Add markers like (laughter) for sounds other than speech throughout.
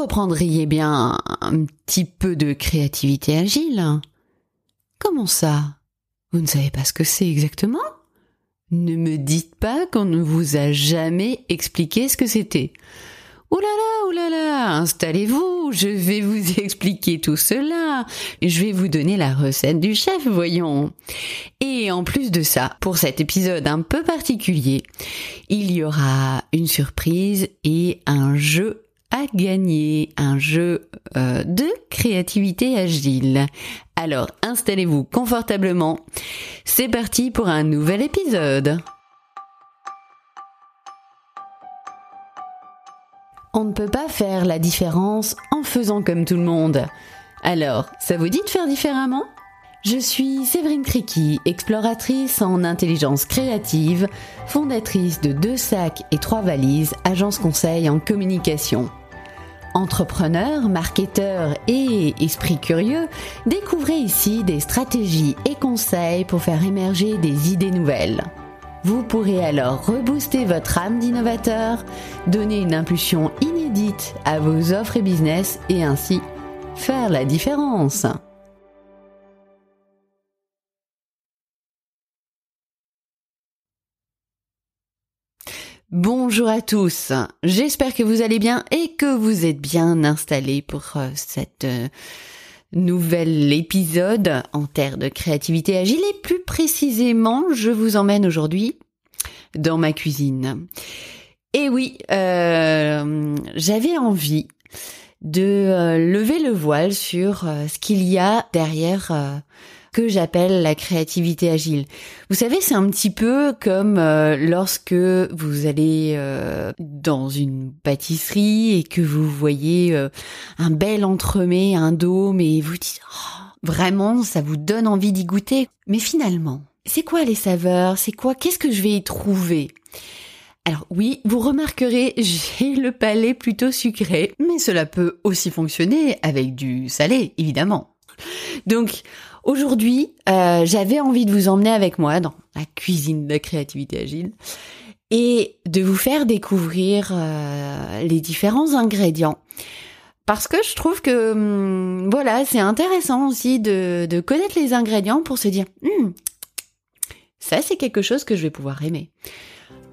reprendriez bien un petit peu de créativité agile Comment ça? Vous ne savez pas ce que c'est exactement? Ne me dites pas qu'on ne vous a jamais expliqué ce que c'était. Ouh là là, ouh là là, installez-vous, je vais vous (laughs) expliquer tout cela. Je vais vous donner la recette du chef, voyons. Et en plus de ça, pour cet épisode un peu particulier, il y aura une surprise et un jeu à gagner, un jeu euh, de créativité agile. Alors installez-vous confortablement. C'est parti pour un nouvel épisode. On ne peut pas faire la différence en faisant comme tout le monde. Alors, ça vous dit de faire différemment? Je suis Séverine Criqui, exploratrice en intelligence créative, fondatrice de Deux Sacs et Trois Valises, agence conseil en communication. Entrepreneur, marketeur et esprit curieux, découvrez ici des stratégies et conseils pour faire émerger des idées nouvelles. Vous pourrez alors rebooster votre âme d'innovateur, donner une impulsion inédite à vos offres et business et ainsi faire la différence. Bonjour à tous, j'espère que vous allez bien et que vous êtes bien installés pour euh, cette euh, nouvel épisode en terre de créativité agile et plus précisément, je vous emmène aujourd'hui dans ma cuisine. Et oui, euh, j'avais envie de lever le voile sur ce qu'il y a derrière que j'appelle la créativité agile. Vous savez, c'est un petit peu comme euh, lorsque vous allez euh, dans une pâtisserie et que vous voyez euh, un bel entremets, un dôme et vous dites oh, vraiment ça vous donne envie d'y goûter. Mais finalement, c'est quoi les saveurs? C'est quoi? Qu'est-ce que je vais y trouver? Alors oui, vous remarquerez, (laughs) j'ai le palais plutôt sucré, mais cela peut aussi fonctionner avec du salé, évidemment. Donc Aujourd'hui, euh, j'avais envie de vous emmener avec moi dans la cuisine de la créativité agile et de vous faire découvrir euh, les différents ingrédients. Parce que je trouve que hum, voilà, c'est intéressant aussi de, connaître les ingrédients pour se dire hum, ça c'est quelque chose que je vais pouvoir aimer.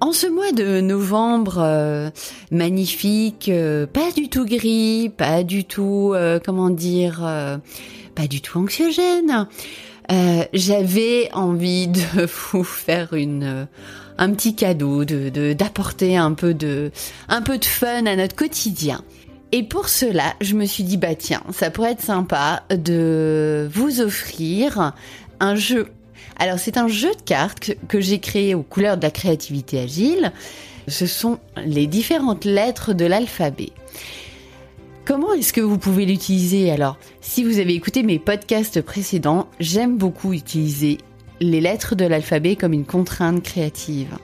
En ce mois de novembre euh, magnifique, pas du tout gris, pas du tout comment dire pas du tout anxiogène. Euh, j'avais envie de (laughs) vous faire euh, un petit cadeau, de d'apporter un peu de fun à notre quotidien. Et pour cela, je me suis dit bah tiens, ça pourrait être sympa de vous offrir un jeu. Alors c'est un jeu de cartes que j'ai créé aux couleurs de la créativité agile. Ce sont les différentes lettres de l'alphabet. Comment est-ce que vous pouvez l'utiliser Alors, si vous avez écouté mes podcasts précédents, j'aime beaucoup utiliser les lettres de l'alphabet comme une contrainte créative.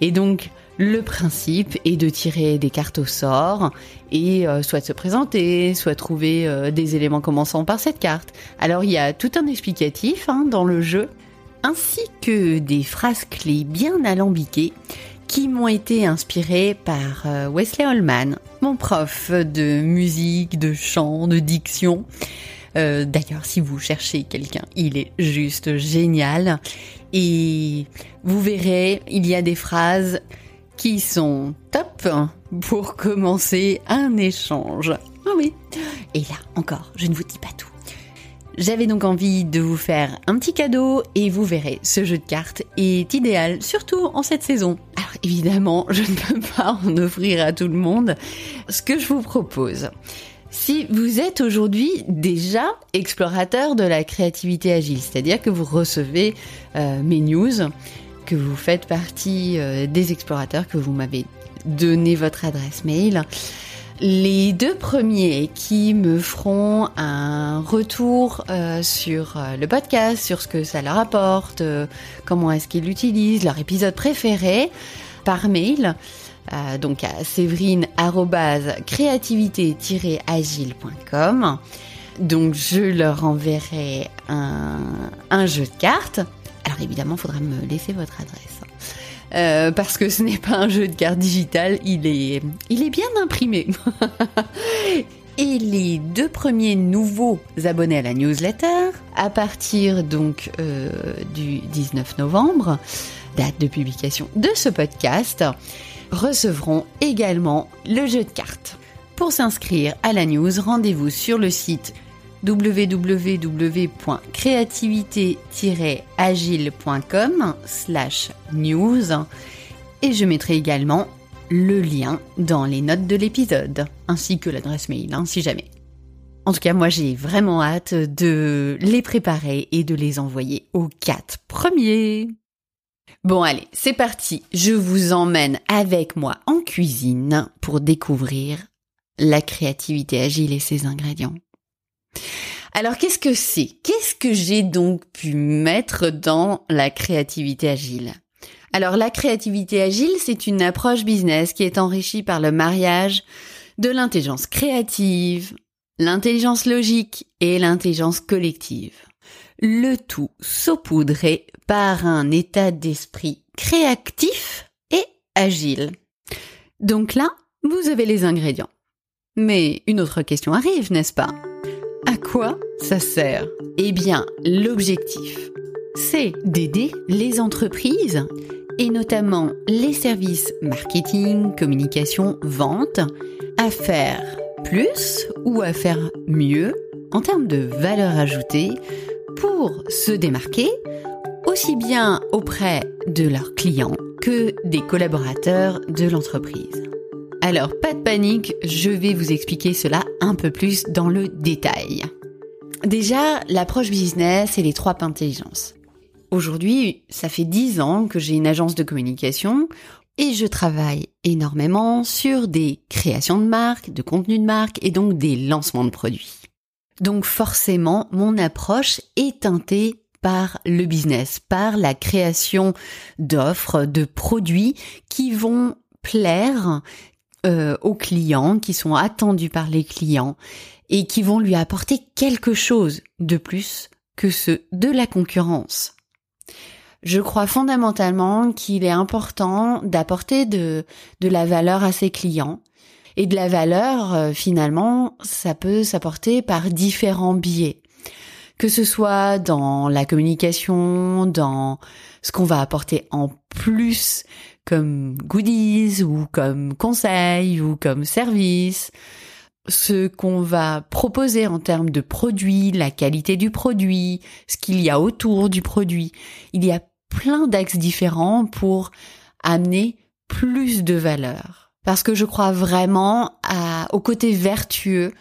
Et donc, le principe est de tirer des cartes au sort et euh, soit de se présenter, soit trouver euh, des éléments commençant par cette carte. Alors il y a tout un explicatif hein, dans le jeu, ainsi que des phrases clés bien alambiquées qui m'ont été inspirées par euh, Wesley Holman, mon prof de musique, de chant, de diction. Euh, d'ailleurs, si vous cherchez quelqu'un, il est juste génial. Et vous verrez, il y a des phrases qui sont top pour commencer un échange. Ah oui. Et là, encore, je ne vous dis pas tout. J'avais donc envie de vous faire un petit cadeau et vous verrez, ce jeu de cartes est idéal, surtout en cette saison. Alors évidemment, (laughs) je ne peux pas en offrir à tout le monde. Ce que je vous propose, si vous êtes aujourd'hui déjà explorateur de la créativité agile, c'est-à-dire que vous recevez euh, mes news, que vous faites partie euh, des explorateurs, que vous m'avez donné votre adresse mail, les deux premiers qui me feront un retour euh, sur euh, le podcast, sur ce que ça leur apporte, euh, comment est-ce qu'ils l'utilisent, leur épisode préféré, par mail, donc à séverine-créativité-agile.com. Donc je leur enverrai un, un jeu de cartes. Alors évidemment, il faudra me laisser votre adresse. Euh, parce que ce n'est pas un jeu de cartes digital, il est, il est bien imprimé. (laughs) et les deux premiers nouveaux abonnés à la newsletter, à partir donc euh, du 19 novembre, date de publication de ce podcast, recevront également le jeu de cartes. Pour s'inscrire à la news, rendez-vous sur le site www.créativité-agile.com slash news et je mettrai également le lien dans les notes de l'épisode, ainsi que l'adresse mail, hein, si jamais. En tout cas, moi j'ai vraiment hâte de les préparer et de les envoyer aux quatre premiers. Bon allez, c'est parti, je vous emmène avec moi en cuisine pour découvrir la créativité agile et ses ingrédients. Alors qu'est-ce que c'est? Qu'est-ce que j'ai donc pu mettre dans la créativité agile? Alors la créativité agile, c'est une approche business qui est enrichie par le mariage de l'intelligence créative, l'intelligence logique et l'intelligence collective. Le tout saupoudré par un état d'esprit créatif et agile. Donc là, vous avez les ingrédients. Mais une autre question arrive, n'est-ce pas? À quoi ça sert? Eh bien, l'objectif, c'est d'aider les entreprises, et notamment les services marketing, communication, vente, à faire plus ou à faire mieux en termes de valeur ajoutée pour se démarquer aussi bien auprès de leurs clients que des collaborateurs de l'entreprise. Alors, pas de panique, je vais vous expliquer cela un peu plus dans le détail. Déjà, l'approche business et les trois intelligences. Aujourd'hui, ça fait dix ans que j'ai une agence de communication et je travaille énormément sur des créations de marques, de contenu de marque et donc des lancements de produits. Donc forcément, mon approche est teintée par le business, par la création d'offres, de produits qui vont plaire, euh, aux clients, qui sont attendus par les clients et qui vont lui apporter quelque chose de plus que ceux de la concurrence. Je crois fondamentalement qu'il est important d'apporter de, de la valeur à ses clients. Et de la valeur, euh, finalement, ça peut s'apporter par différents biais. Que ce soit dans la communication, dans ce qu'on va apporter en plus comme goodies ou comme conseils ou comme service, ce qu'on va proposer en termes de produits, la qualité du produit, ce qu'il y a autour du produit. Il y a plein d'axes différents pour amener plus de valeur. Parce que je crois vraiment au côté vertueux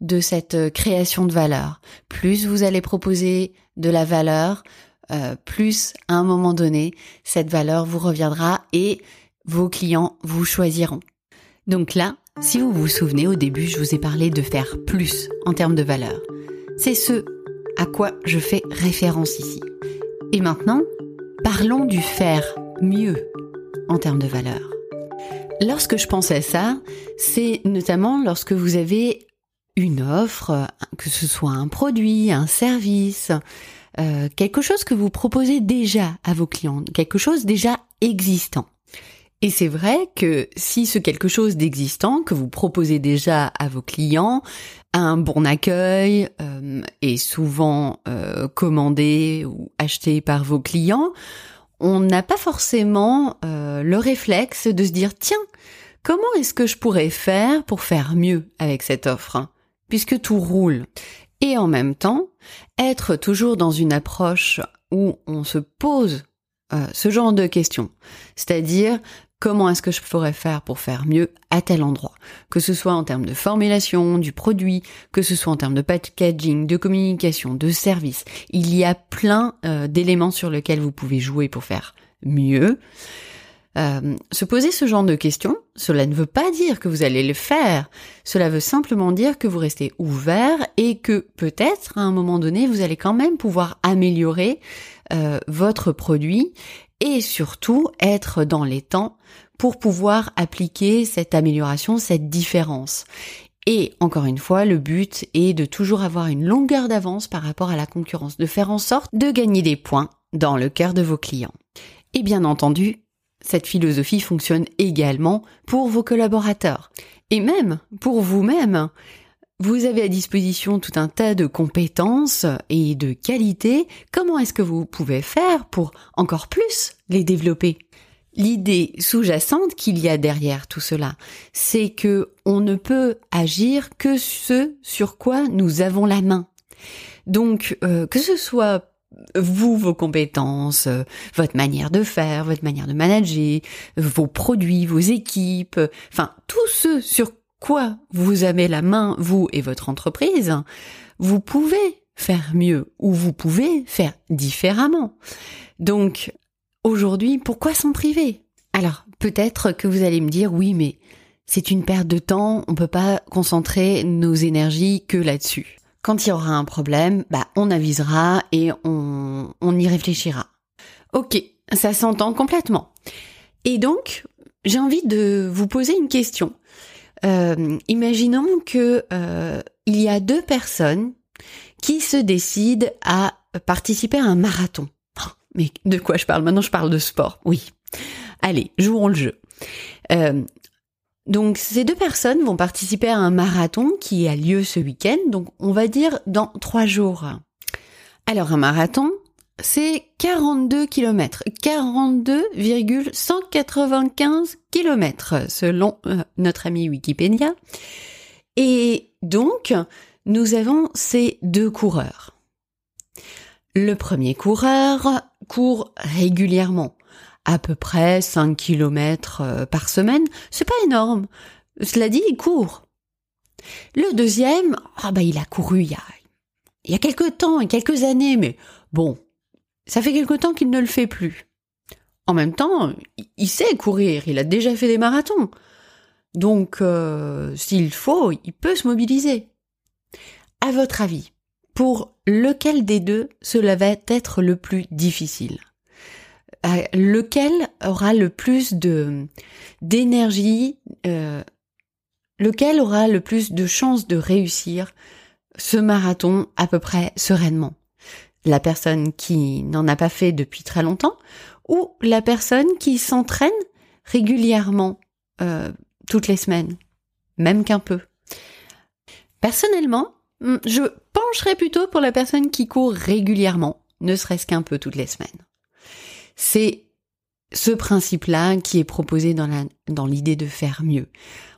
de cette création de valeur. Plus vous allez proposer de la valeur, euh, plus à un moment donné, cette valeur vous reviendra et vos clients vous choisiront. Donc là, si vous vous souvenez, au début, je vous ai parlé de faire plus en termes de valeur. C'est ce à quoi je fais référence ici. Et maintenant, parlons du faire mieux en termes de valeur. Lorsque je pense à ça, c'est notamment lorsque vous avez une offre, que ce soit un produit, un service, euh, quelque chose que vous proposez déjà à vos clients, quelque chose déjà existant. Et c'est vrai que si ce quelque chose d'existant que vous proposez déjà à vos clients a un bon accueil, euh, est souvent euh, commandé ou acheté par vos clients, on n'a pas forcément le réflexe de se dire tiens, comment est-ce que je pourrais faire pour faire mieux avec cette offre? Puisque tout roule. Et en même temps, être toujours dans une approche où on se pose euh, ce genre de questions. C'est-à-dire, comment est-ce que je pourrais faire pour faire mieux à tel endroit? Que ce soit en termes de formulation du produit, que ce soit en termes de packaging, de communication, de service. Il y a plein euh, d'éléments sur lesquels vous pouvez jouer pour faire mieux. Euh, se poser ce genre de questions, cela ne veut pas dire que vous allez le faire, cela veut simplement dire que vous restez ouvert et que peut-être à un moment donné vous allez quand même pouvoir améliorer euh, votre produit et surtout être dans les temps pour pouvoir appliquer cette amélioration, cette différence. Et encore une fois, le but est de toujours avoir une longueur d'avance par rapport à la concurrence, de faire en sorte de gagner des points dans le cœur de vos clients. Et bien entendu, cette philosophie fonctionne également pour vos collaborateurs et même pour vous-même. vous avez à disposition tout un tas de compétences et de qualités. Comment est-ce que vous pouvez faire pour encore plus les développer? L'idée sous-jacente qu'il y a derrière tout cela, c'est que on ne peut agir que ce sur quoi nous avons la main. Donc, euh, que ce soit vous, vos compétences, euh, votre manière de faire, votre manière de manager, vos produits, vos équipes, enfin, tout ce sur quoi vous avez la main, vous et votre entreprise, vous pouvez faire mieux ou vous pouvez faire différemment. Donc, aujourd'hui, pourquoi s'en priver? Alors, peut-être que vous allez me dire, oui, mais c'est une perte de temps, on peut pas concentrer nos énergies que là-dessus. Quand il y aura un problème, bah, on avisera et on, on y réfléchira. Ok, ça s'entend complètement. Et donc, j'ai envie de vous poser une question. Euh, imaginons que euh, il y a deux personnes qui se décident à participer à un marathon. Oh, mais de quoi je parle? Maintenant, je parle de sport. Oui. Allez, jouons le jeu. Euh, donc, ces deux personnes vont participer à un marathon qui a lieu ce week-end. Donc, on va dire dans trois jours. Alors, un marathon, c'est 42 km, 42,195 km selon euh, notre ami Wikipédia. Et donc, nous avons ces deux coureurs. Le premier coureur court régulièrement, à peu près 5 km euh, par semaine. C'est pas énorme. Cela dit, il court. Le deuxième, ah bah il a couru il y a, il y a quelques temps, quelques années, mais bon, ça fait quelque temps qu'il ne le fait plus. En même temps, il sait courir, il a déjà fait des marathons. Donc, euh, s'il faut, il peut se mobiliser. À votre avis, pour lequel des deux cela va être le plus difficile? Lequel aura le plus de d'énergie euh, Lequel aura le plus de chances de réussir ce marathon à peu près sereinement? La personne qui n'en a pas fait depuis très longtemps ou la personne qui s'entraîne régulièrement euh, toutes les semaines, même qu'un peu? Personnellement, hmm, je pencherais plutôt pour la personne qui court régulièrement, ne serait-ce qu'un peu toutes les semaines. C'est ce principe-là qui est proposé dans l'idée de faire mieux.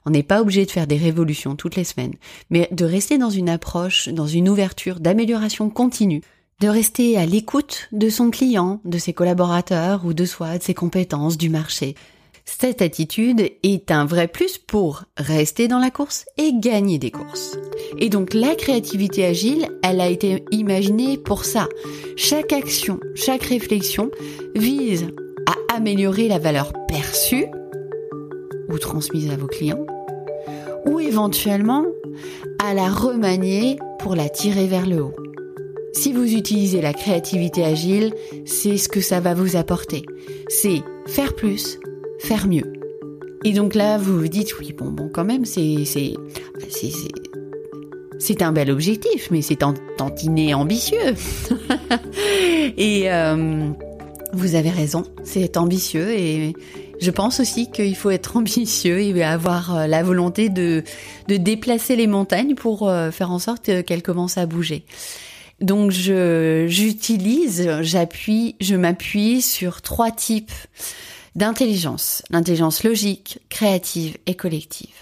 On n'est pas obligé de faire des révolutions toutes les semaines, mais de rester dans une approche, dans une ouverture d'amélioration continue, de rester à l'écoute de son client, de ses collaborateurs ou de soi, de ses compétences, du marché. Cette attitude est un vrai plus pour rester dans la course et gagner des courses. Et donc la créativité agile, elle a été imaginée pour ça. Chaque action, chaque réflexion vise à améliorer la valeur perçue ou transmise à vos clients, ou éventuellement à la remanier pour la tirer vers le haut. Si vous utilisez la créativité agile, c'est ce que ça va vous apporter. C'est faire plus, faire mieux. Et donc là, vous vous dites, oui, bon, bon, quand même, c'est, c'est, c'est, c'est un bel objectif, mais c'est tantiné ambitieux. (laughs) et euh, vous avez raison, c'est ambitieux et je pense aussi qu'il faut être ambitieux et avoir euh, la volonté de, de déplacer les montagnes pour euh, faire en sorte qu'elles commencent à bouger. Donc je j'utilise, j'appuie, je m'appuie sur trois types d'intelligence. L'intelligence logique, créative et collective.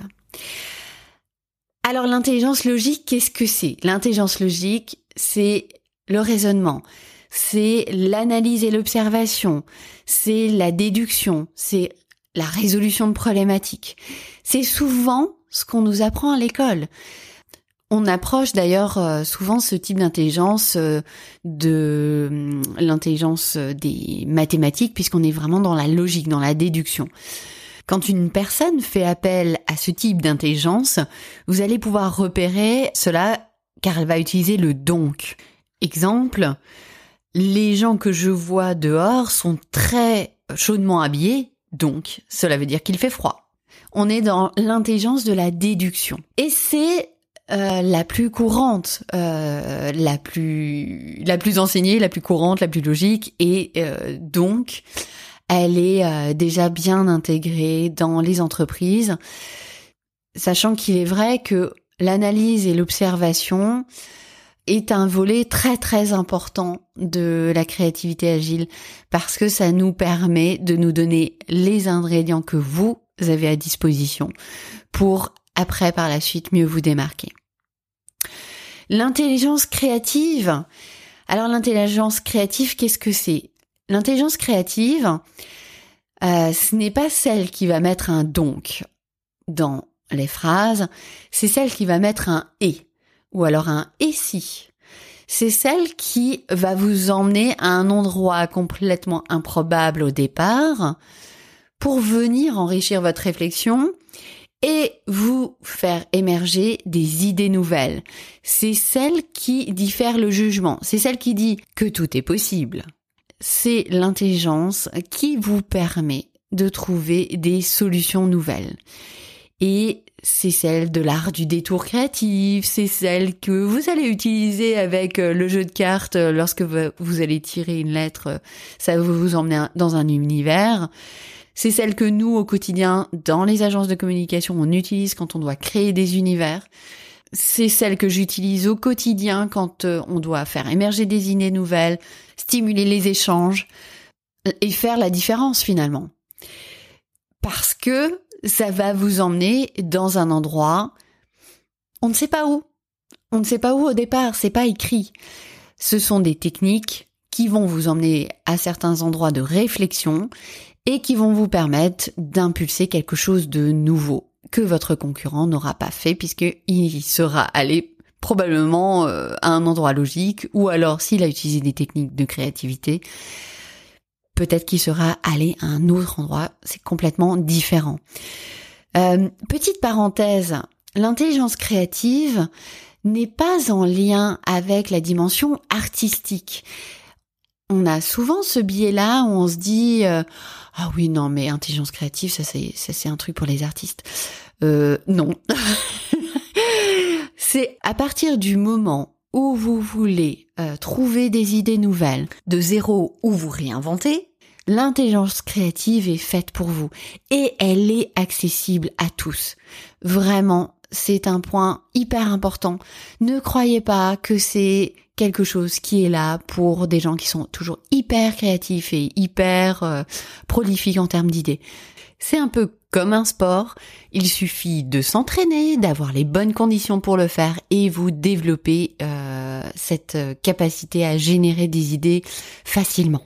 Alors l'intelligence logique, qu'est-ce que c'est? L'intelligence logique, c'est le raisonnement, c'est l'analyse et l'observation, c'est la déduction, c'est la résolution de problématiques. C'est souvent ce qu'on nous apprend à l'école. On approche d'ailleurs euh, souvent ce type d'intelligence euh, de hum, l'intelligence des mathématiques puisqu'on est vraiment dans la logique, dans la déduction. Quand une personne fait appel à ce type d'intelligence, vous allez pouvoir repérer cela car elle va utiliser le donc. Exemple, les gens que je vois dehors sont très chaudement habillés, donc cela veut dire qu'il fait froid. On est dans l'intelligence de la déduction. Et c'est euh, la plus courante, euh, la plus la plus enseignée, la plus courante, la plus logique, et euh, donc elle est déjà bien intégrée dans les entreprises, sachant qu'il est vrai que l'analyse et l'observation est un volet très très important de la créativité agile parce que ça nous permet de nous donner les ingrédients que vous avez à disposition pour après par la suite mieux vous démarquer. L'intelligence créative. Alors l'intelligence créative, qu'est-ce que c'est? L'intelligence créative, euh, ce n'est pas celle qui va mettre un donc dans les phrases, c'est celle qui va mettre un et ou alors un et si. C'est celle qui va vous emmener à un endroit complètement improbable au départ pour venir enrichir votre réflexion et vous faire émerger des idées nouvelles. C'est celle qui diffère le jugement. C'est celle qui dit que tout est possible. C'est l'intelligence qui vous permet de trouver des solutions nouvelles. Et c'est celle de l'art du détour créatif, c'est celle que vous allez utiliser avec euh, le jeu de cartes euh, lorsque vous allez tirer une lettre, euh, ça va vous emmener dans un univers. C'est celle que nous, au quotidien, dans les agences de communication, on utilise quand on doit créer des univers. C'est celle que j'utilise au quotidien quand on doit faire émerger des idées nouvelles, stimuler les échanges et faire la différence finalement. Parce que ça va vous emmener dans un endroit, on ne sait pas où. On ne sait pas où au départ, c'est pas écrit. Ce sont des techniques qui vont vous emmener à certains endroits de réflexion et qui vont vous permettre d'impulser quelque chose de nouveau que votre concurrent n'aura pas fait puisqu'il sera allé probablement euh, à un endroit logique ou alors s'il a utilisé des techniques de créativité, peut-être qu'il sera allé à un autre endroit, c'est complètement différent. Euh, petite parenthèse, l'intelligence créative n'est pas en lien avec la dimension artistique. On a souvent ce biais-là où on se dit euh, ah oui non mais intelligence créative ça c'est ça c'est un truc pour les artistes. Euh, non. (laughs) c'est à partir du moment où vous voulez trouver des idées nouvelles de zéro ou vous réinventer, L'intelligence créative est faite pour vous et elle est accessible à tous. Vraiment, c'est un point hyper important. Ne croyez pas que c'est quelque chose qui est là pour des gens qui sont toujours hyper créatifs et hyper euh, prolifiques en termes d'idées. C'est un peu comme un sport, il suffit de s'entraîner, d'avoir les bonnes conditions pour le faire et vous développer euh, cette capacité à générer des idées facilement.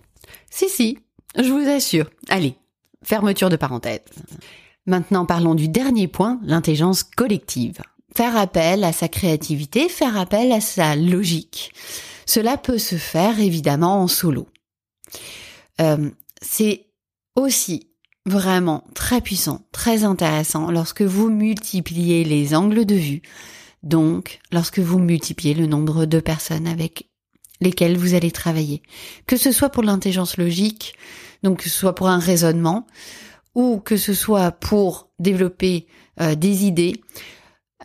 Si si, je vous assure. Allez, fermeture de parenthèse. Maintenant parlons du dernier point, l'intelligence collective. Faire appel à sa créativité, faire appel à sa logique. Cela peut se faire évidemment en solo. Euh, c'est aussi vraiment très puissant, très intéressant lorsque vous multipliez les angles de vue, donc lorsque vous multipliez le nombre de personnes avec lesquelles vous allez travailler. Que ce soit pour l'intelligence logique, donc que ce soit pour un raisonnement, ou que ce soit pour développer euh, des idées,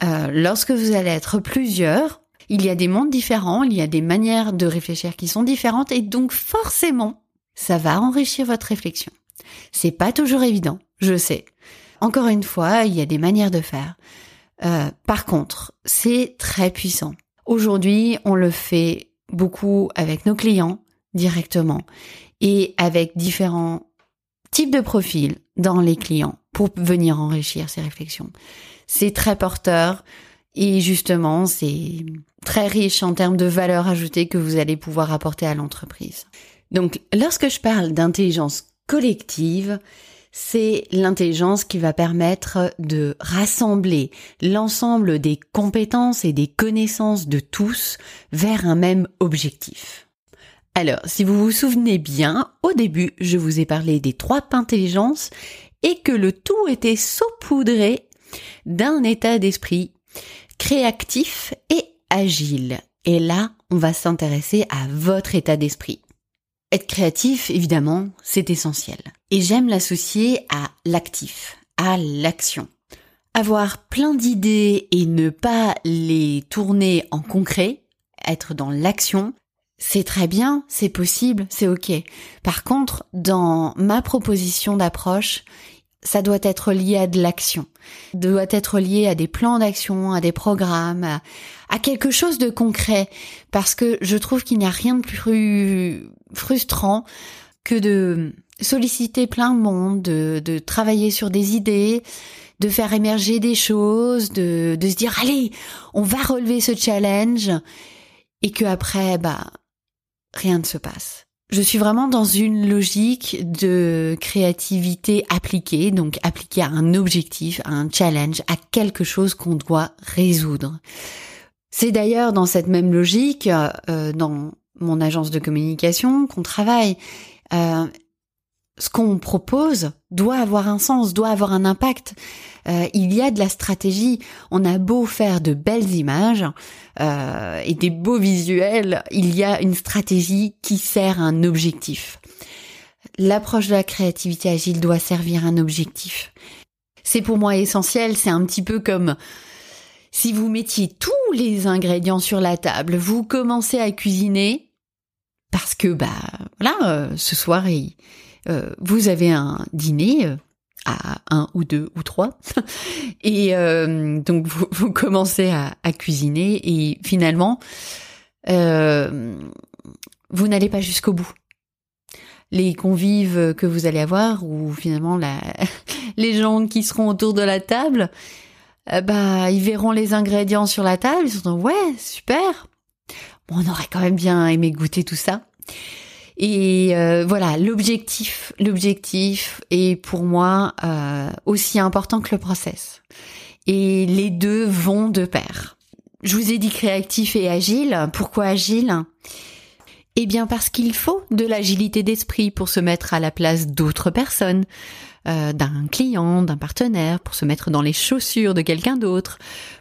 euh, lorsque vous allez être plusieurs, il y a des mondes différents, il y a des manières de réfléchir qui sont différentes, et donc forcément, ça va enrichir votre réflexion. C'est pas toujours évident, je sais. Encore une fois, il y a des manières de faire. Euh, par contre, c'est très puissant. Aujourd'hui, on le fait beaucoup avec nos clients directement et avec différents types de profils dans les clients pour venir enrichir ces réflexions. C'est très porteur et justement, c'est très riche en termes de valeur ajoutée que vous allez pouvoir apporter à l'entreprise. Donc, lorsque je parle d'intelligence collective, c'est l'intelligence qui va permettre de rassembler l'ensemble des compétences et des connaissances de tous vers un même objectif. Alors, si vous vous souvenez bien, au début, je vous ai parlé des trois intelligences et que le tout était saupoudré d'un état d'esprit créatif et agile. Et là, on va s'intéresser à votre état d'esprit. Être créatif, évidemment, c'est essentiel. Et j'aime l'associer à l'actif, à l'action. Avoir plein d'idées et ne pas les tourner en concret, être dans l'action, c'est très bien, c'est possible, c'est ok. Par contre, dans ma proposition d'approche, ça doit être lié à de l'action, doit être lié à des plans d'action, à des programmes, à, quelque chose de concret, parce que je trouve qu'il n'y a rien de plus frustrant que de solliciter plein de monde, de, de travailler sur des idées, de faire émerger des choses, de, de se dire allez, on va relever ce challenge, et que après, bah, rien ne se passe. Je suis vraiment dans une logique de créativité appliquée, donc appliquée à un objectif, à un challenge, à quelque chose qu'on doit résoudre. C'est d'ailleurs dans cette même logique, euh, dans mon agence de communication, qu'on travaille. Euh, ce qu'on propose doit avoir un sens, doit avoir un impact. Euh, il y a de la stratégie. On a beau faire de belles images euh, et des beaux visuels, il y a une stratégie qui sert un objectif. L'approche de la créativité agile doit servir un objectif. C'est pour moi essentiel. C'est un petit peu comme si vous mettiez tous les ingrédients sur la table, vous commencez à cuisiner parce que bah voilà, euh, ce soir il euh, vous avez un dîner euh, à un ou deux ou trois. (laughs) Et euh, donc vous, (laughs) commencez à, cuisiner et finalement vous n'allez pas jusqu'au bout. Les convives que vous allez avoir ou finalement (laughs) les gens qui seront autour de la table bah ils verront les ingrédients sur la table ils se ouais super. On aurait quand même bien aimé goûter tout ça et euh, voilà, l'objectif, l'objectif est pour moi euh, aussi important que le process. Et les deux vont de pair. Je vous ai dit créatif et agile. Pourquoi agile? Eh bien parce qu'il faut de l'agilité d'esprit pour se mettre à la place d'autres personnes, euh, d'un client, d'un partenaire, pour se mettre dans les chaussures de quelqu'un d'autre,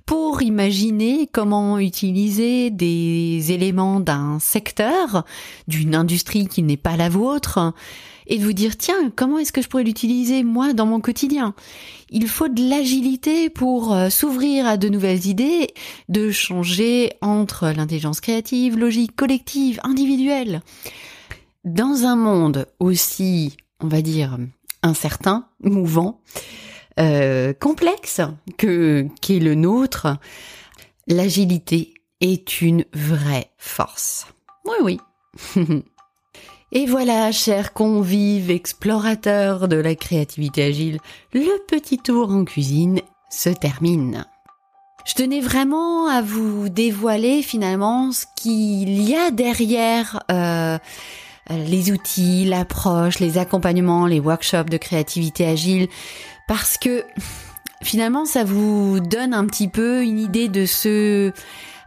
pour imaginer comment utiliser des éléments d'un secteur, d'une industrie qui n'est pas la vôtre, et de vous dire tiens, comment est-ce que je pourrais l'utiliser moi dans mon quotidien? Il faut de l'agilité pour euh, s'ouvrir à de nouvelles idées, de changer entre l'intelligence créative, logique, collective, individuelle. Dans un monde aussi, on va dire, incertain, mouvant, euh, complexe que qu'est le nôtre, l'agilité est une vraie force. Oui, oui. (laughs) Et voilà, chers convives explorateurs de la créativité agile, le petit tour en cuisine se termine. Je tenais vraiment à vous dévoiler finalement ce qu'il y a derrière euh, les outils, l'approche, les accompagnements, les workshops de créativité agile, parce que finalement ça vous donne un petit peu une idée de ce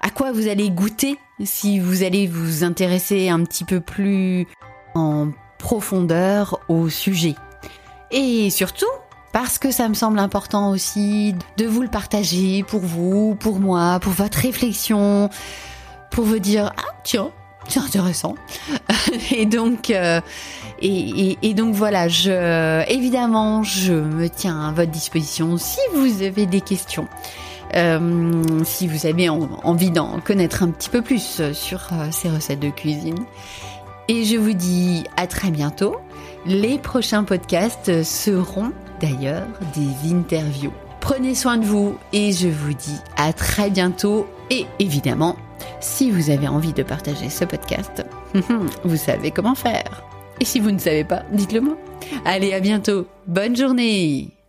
à quoi vous allez goûter si vous allez vous intéresser un petit peu plus en profondeur au sujet. Et surtout, parce que ça me semble important aussi de vous le partager pour vous, pour moi, pour votre réflexion, pour vous dire, ah tiens, c'est intéressant. (laughs) et donc, euh, et, donc voilà, évidemment, je me tiens à votre disposition si vous avez des questions. Euh, si vous avez envie d'en connaître un petit peu plus sur euh, ces recettes de cuisine. Et je vous dis à très bientôt. Les prochains podcasts seront d'ailleurs des interviews. Prenez soin de vous et je vous dis à très bientôt et évidemment si vous avez envie de partager ce podcast, (laughs) vous savez comment faire. Et si vous ne savez pas, dites-le moi. Allez, à bientôt. Bonne journée.